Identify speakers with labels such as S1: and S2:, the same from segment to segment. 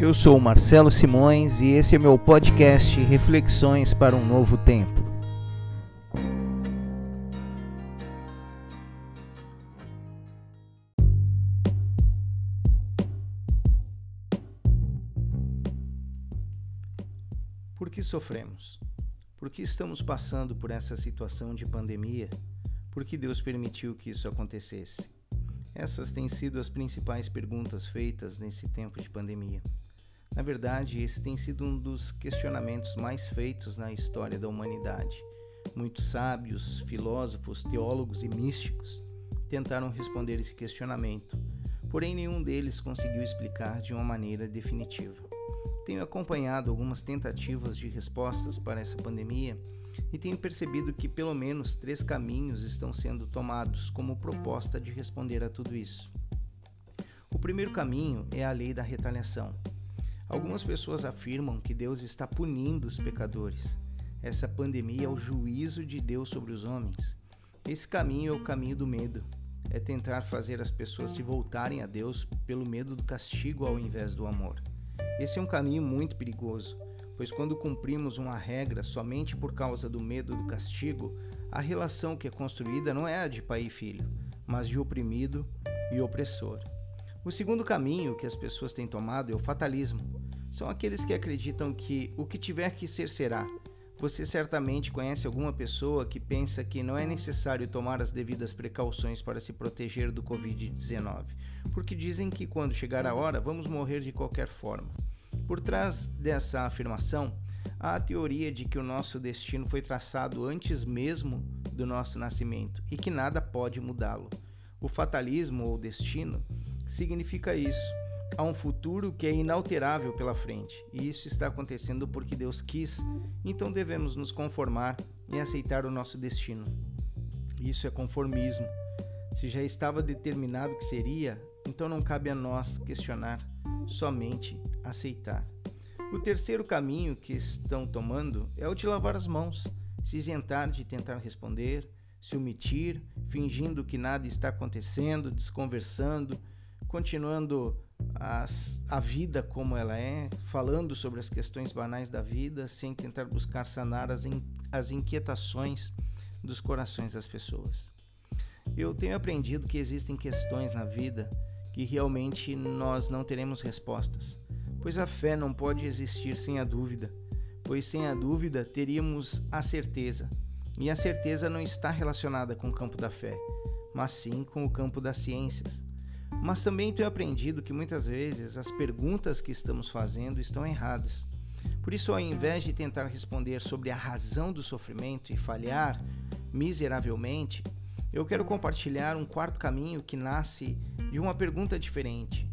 S1: Eu sou Marcelo Simões e esse é meu podcast Reflexões para um Novo Tempo. Por que sofremos? Por que estamos passando por essa situação de pandemia? Por que Deus permitiu que isso acontecesse? Essas têm sido as principais perguntas feitas nesse tempo de pandemia. Na verdade, esse tem sido um dos questionamentos mais feitos na história da humanidade. Muitos sábios, filósofos, teólogos e místicos tentaram responder esse questionamento, porém nenhum deles conseguiu explicar de uma maneira definitiva. Tenho acompanhado algumas tentativas de respostas para essa pandemia e tenho percebido que pelo menos três caminhos estão sendo tomados como proposta de responder a tudo isso. O primeiro caminho é a lei da retaliação. Algumas pessoas afirmam que Deus está punindo os pecadores. Essa pandemia é o juízo de Deus sobre os homens. Esse caminho é o caminho do medo. É tentar fazer as pessoas se voltarem a Deus pelo medo do castigo ao invés do amor. Esse é um caminho muito perigoso, pois quando cumprimos uma regra somente por causa do medo do castigo, a relação que é construída não é a de pai e filho, mas de oprimido e opressor. O segundo caminho que as pessoas têm tomado é o fatalismo são aqueles que acreditam que o que tiver que ser será. Você certamente conhece alguma pessoa que pensa que não é necessário tomar as devidas precauções para se proteger do Covid-19, porque dizem que quando chegar a hora vamos morrer de qualquer forma. Por trás dessa afirmação, há a teoria de que o nosso destino foi traçado antes mesmo do nosso nascimento e que nada pode mudá-lo. O fatalismo ou destino significa isso há um futuro que é inalterável pela frente, e isso está acontecendo porque Deus quis, então devemos nos conformar e aceitar o nosso destino. Isso é conformismo. Se já estava determinado que seria, então não cabe a nós questionar, somente aceitar. O terceiro caminho que estão tomando é o de lavar as mãos, se isentar de tentar responder, se omitir, fingindo que nada está acontecendo, desconversando, continuando as, a vida como ela é, falando sobre as questões banais da vida, sem tentar buscar sanar as, in, as inquietações dos corações das pessoas. Eu tenho aprendido que existem questões na vida que realmente nós não teremos respostas, pois a fé não pode existir sem a dúvida, pois sem a dúvida teríamos a certeza, e a certeza não está relacionada com o campo da fé, mas sim com o campo das ciências. Mas também tenho aprendido que muitas vezes as perguntas que estamos fazendo estão erradas. Por isso, ao invés de tentar responder sobre a razão do sofrimento e falhar miseravelmente, eu quero compartilhar um quarto caminho que nasce de uma pergunta diferente,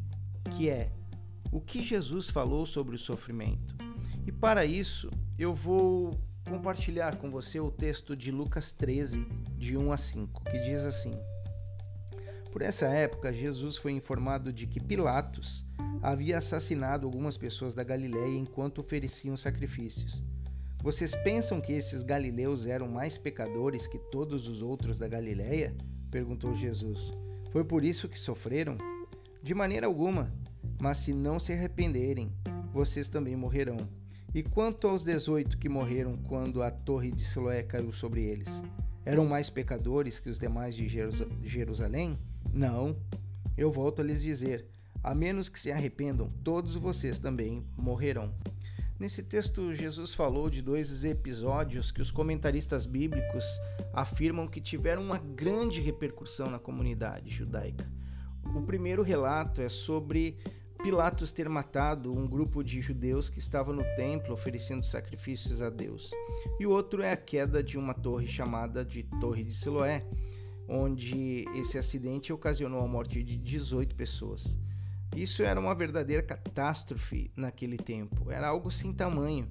S1: que é: o que Jesus falou sobre o sofrimento? E para isso, eu vou compartilhar com você o texto de Lucas 13, de 1 a 5, que diz assim: por essa época, Jesus foi informado de que Pilatos havia assassinado algumas pessoas da Galiléia enquanto ofereciam sacrifícios. Vocês pensam que esses galileus eram mais pecadores que todos os outros da Galiléia? perguntou Jesus. Foi por isso que sofreram? De maneira alguma. Mas se não se arrependerem, vocês também morrerão. E quanto aos dezoito que morreram quando a torre de Siloé caiu sobre eles? Eram mais pecadores que os demais de Jerusalém? Não, eu volto a lhes dizer: a menos que se arrependam, todos vocês também morrerão. Nesse texto, Jesus falou de dois episódios que os comentaristas bíblicos afirmam que tiveram uma grande repercussão na comunidade judaica. O primeiro relato é sobre Pilatos ter matado um grupo de judeus que estava no templo oferecendo sacrifícios a Deus. E o outro é a queda de uma torre chamada de Torre de Siloé, onde esse acidente ocasionou a morte de 18 pessoas. Isso era uma verdadeira catástrofe naquele tempo, era algo sem tamanho.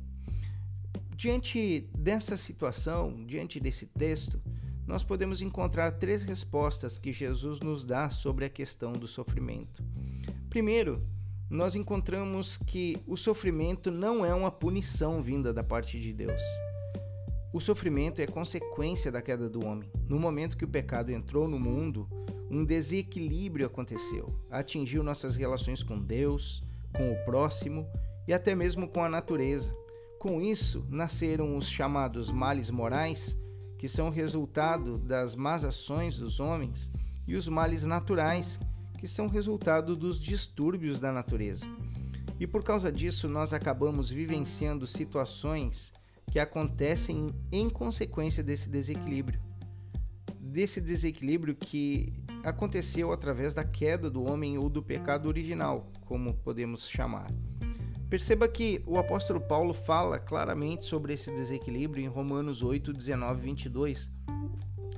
S1: Diante dessa situação, diante desse texto, nós podemos encontrar três respostas que Jesus nos dá sobre a questão do sofrimento. Primeiro, nós encontramos que o sofrimento não é uma punição vinda da parte de Deus. O sofrimento é consequência da queda do homem. No momento que o pecado entrou no mundo, um desequilíbrio aconteceu, atingiu nossas relações com Deus, com o próximo e até mesmo com a natureza. Com isso, nasceram os chamados males morais, que são resultado das más ações dos homens, e os males naturais, que são resultado dos distúrbios da natureza. E por causa disso, nós acabamos vivenciando situações que acontecem em consequência desse desequilíbrio. Desse desequilíbrio que aconteceu através da queda do homem ou do pecado original, como podemos chamar. Perceba que o apóstolo Paulo fala claramente sobre esse desequilíbrio em Romanos 8, 19 e 22,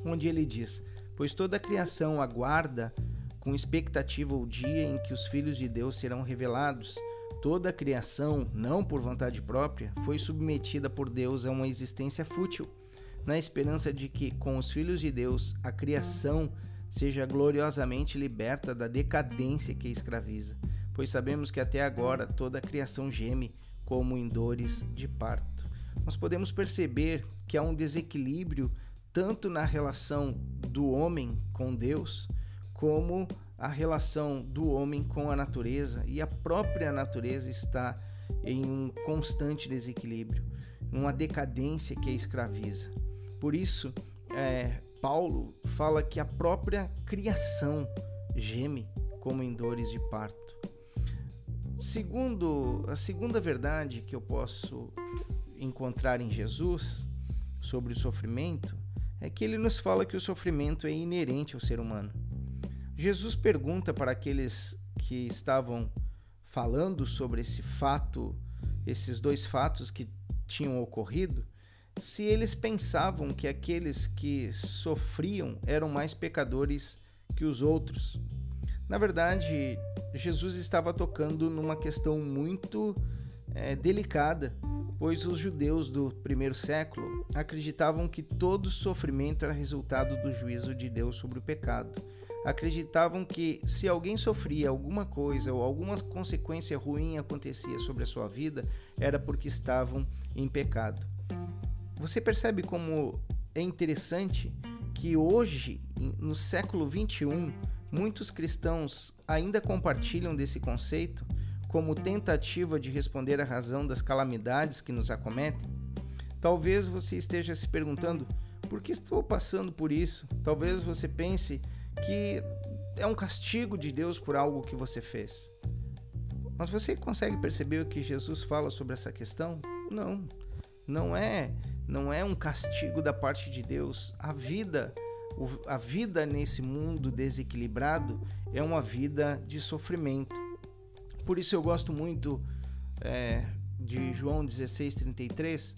S1: onde ele diz: Pois toda a criação aguarda com expectativa o dia em que os filhos de Deus serão revelados. Toda a criação, não por vontade própria, foi submetida por Deus a uma existência fútil, na esperança de que, com os filhos de Deus, a criação seja gloriosamente liberta da decadência que a escraviza pois sabemos que até agora toda a criação geme como em dores de parto. Nós podemos perceber que há um desequilíbrio tanto na relação do homem com Deus, como a relação do homem com a natureza, e a própria natureza está em um constante desequilíbrio, uma decadência que a escraviza. Por isso, é, Paulo fala que a própria criação geme como em dores de parto. Segundo a segunda verdade que eu posso encontrar em Jesus sobre o sofrimento é que ele nos fala que o sofrimento é inerente ao ser humano. Jesus pergunta para aqueles que estavam falando sobre esse fato, esses dois fatos que tinham ocorrido, se eles pensavam que aqueles que sofriam eram mais pecadores que os outros. Na verdade, Jesus estava tocando numa questão muito é, delicada, pois os judeus do primeiro século acreditavam que todo sofrimento era resultado do juízo de Deus sobre o pecado. Acreditavam que se alguém sofria alguma coisa ou alguma consequência ruim acontecia sobre a sua vida, era porque estavam em pecado. Você percebe como é interessante que hoje, no século 21, Muitos cristãos ainda compartilham desse conceito como tentativa de responder à razão das calamidades que nos acometem. Talvez você esteja se perguntando por que estou passando por isso. Talvez você pense que é um castigo de Deus por algo que você fez. Mas você consegue perceber o que Jesus fala sobre essa questão? Não. Não é, não é um castigo da parte de Deus. A vida a vida nesse mundo desequilibrado é uma vida de sofrimento. Por isso eu gosto muito é, de João 16,33,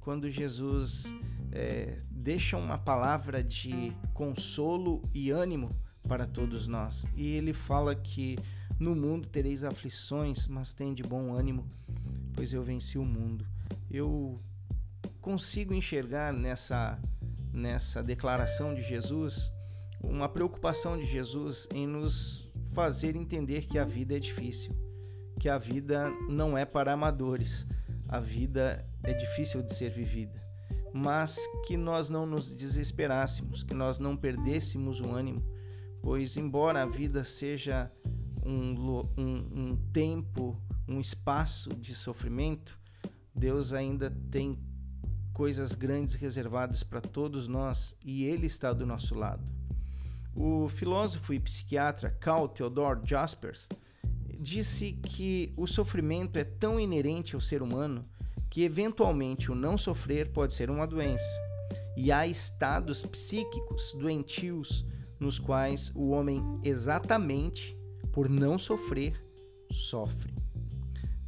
S1: quando Jesus é, deixa uma palavra de consolo e ânimo para todos nós. E ele fala que no mundo tereis aflições, mas tem de bom ânimo, pois eu venci o mundo. Eu consigo enxergar nessa nessa declaração de Jesus uma preocupação de Jesus em nos fazer entender que a vida é difícil, que a vida não é para amadores, a vida é difícil de ser vivida, mas que nós não nos desesperássemos, que nós não perdêssemos o ânimo, pois, embora a vida seja um, um, um tempo, um espaço de sofrimento, Deus ainda tem coisas grandes reservadas para todos nós e Ele está do nosso lado. O filósofo e psiquiatra Carl Theodor Jaspers disse que o sofrimento é tão inerente ao ser humano que eventualmente o não sofrer pode ser uma doença. E há estados psíquicos doentios nos quais o homem, exatamente por não sofrer, sofre.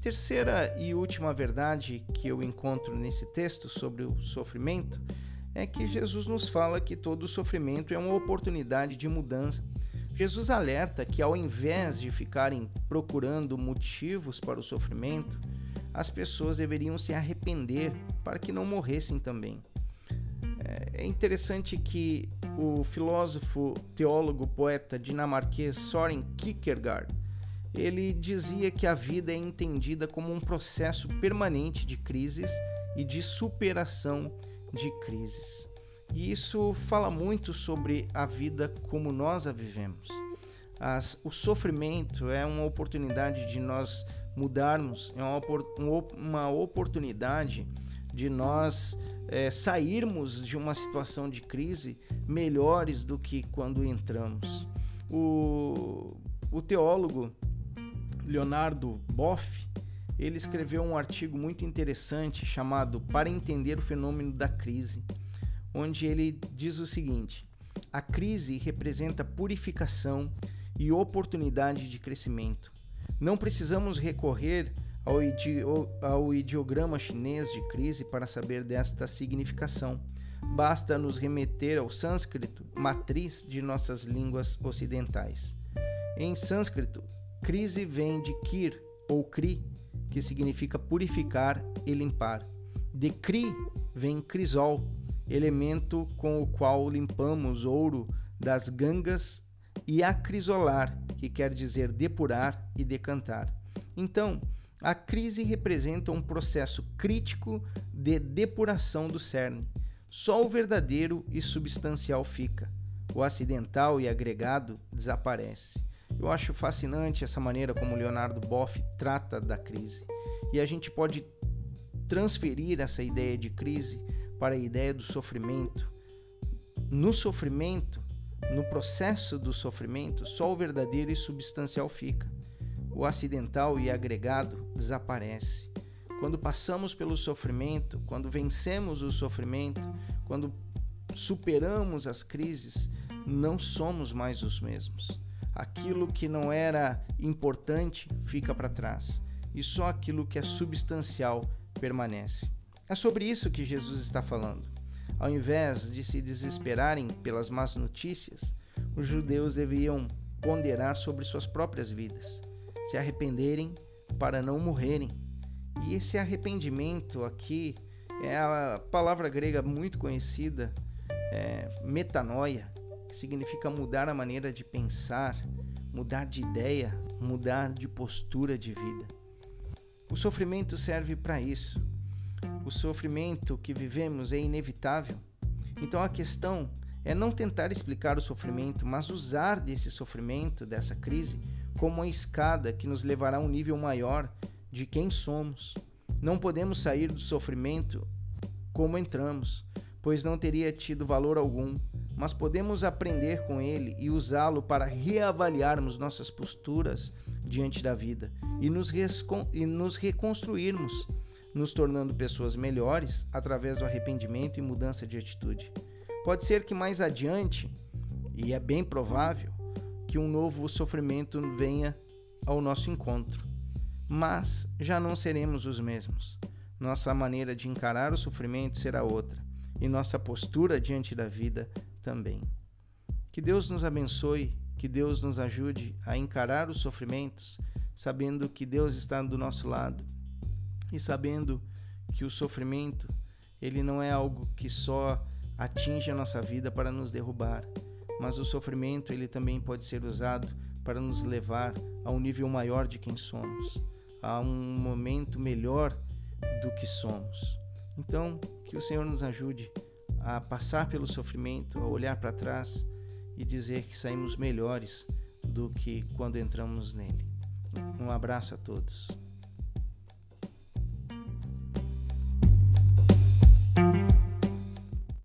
S1: Terceira e última verdade que eu encontro nesse texto sobre o sofrimento é que Jesus nos fala que todo sofrimento é uma oportunidade de mudança. Jesus alerta que ao invés de ficarem procurando motivos para o sofrimento, as pessoas deveriam se arrepender para que não morressem também. É interessante que o filósofo, teólogo, poeta dinamarquês Soren Kierkegaard ele dizia que a vida é entendida como um processo permanente de crises e de superação de crises. E isso fala muito sobre a vida como nós a vivemos. As, o sofrimento é uma oportunidade de nós mudarmos, é uma, uma oportunidade de nós é, sairmos de uma situação de crise melhores do que quando entramos. O, o teólogo Leonardo Boff ele escreveu um artigo muito interessante chamado Para Entender o Fenômeno da Crise, onde ele diz o seguinte: a crise representa purificação e oportunidade de crescimento. Não precisamos recorrer ao, idi ao ideograma chinês de crise para saber desta significação. Basta nos remeter ao sânscrito, matriz de nossas línguas ocidentais. Em sânscrito, crise vem de kir ou kri, que significa purificar e limpar. De kri vem crisol, elemento com o qual limpamos ouro das gangas, e acrisolar, que quer dizer depurar e decantar. Então, a crise representa um processo crítico de depuração do cerne. Só o verdadeiro e substancial fica. O acidental e agregado desaparece. Eu acho fascinante essa maneira como Leonardo Boff trata da crise. E a gente pode transferir essa ideia de crise para a ideia do sofrimento. No sofrimento, no processo do sofrimento, só o verdadeiro e substancial fica o acidental e agregado desaparece. Quando passamos pelo sofrimento, quando vencemos o sofrimento, quando superamos as crises, não somos mais os mesmos. Aquilo que não era importante fica para trás e só aquilo que é substancial permanece. É sobre isso que Jesus está falando. Ao invés de se desesperarem pelas más notícias, os judeus deviam ponderar sobre suas próprias vidas se arrependerem para não morrerem. E esse arrependimento aqui é a palavra grega muito conhecida, é, metanoia, que significa mudar a maneira de pensar, mudar de ideia, mudar de postura de vida. O sofrimento serve para isso. O sofrimento que vivemos é inevitável. Então a questão é não tentar explicar o sofrimento, mas usar desse sofrimento, dessa crise, como uma escada que nos levará a um nível maior de quem somos. Não podemos sair do sofrimento como entramos, pois não teria tido valor algum, mas podemos aprender com ele e usá-lo para reavaliarmos nossas posturas diante da vida e nos, e nos reconstruirmos, nos tornando pessoas melhores através do arrependimento e mudança de atitude. Pode ser que mais adiante, e é bem provável, que um novo sofrimento venha ao nosso encontro. Mas já não seremos os mesmos. Nossa maneira de encarar o sofrimento será outra, e nossa postura diante da vida também. Que Deus nos abençoe, que Deus nos ajude a encarar os sofrimentos, sabendo que Deus está do nosso lado e sabendo que o sofrimento ele não é algo que só atinge a nossa vida para nos derrubar, mas o sofrimento ele também pode ser usado para nos levar a um nível maior de quem somos, a um momento melhor do que somos. Então, que o Senhor nos ajude a passar pelo sofrimento, a olhar para trás e dizer que saímos melhores do que quando entramos nele. Um abraço a todos.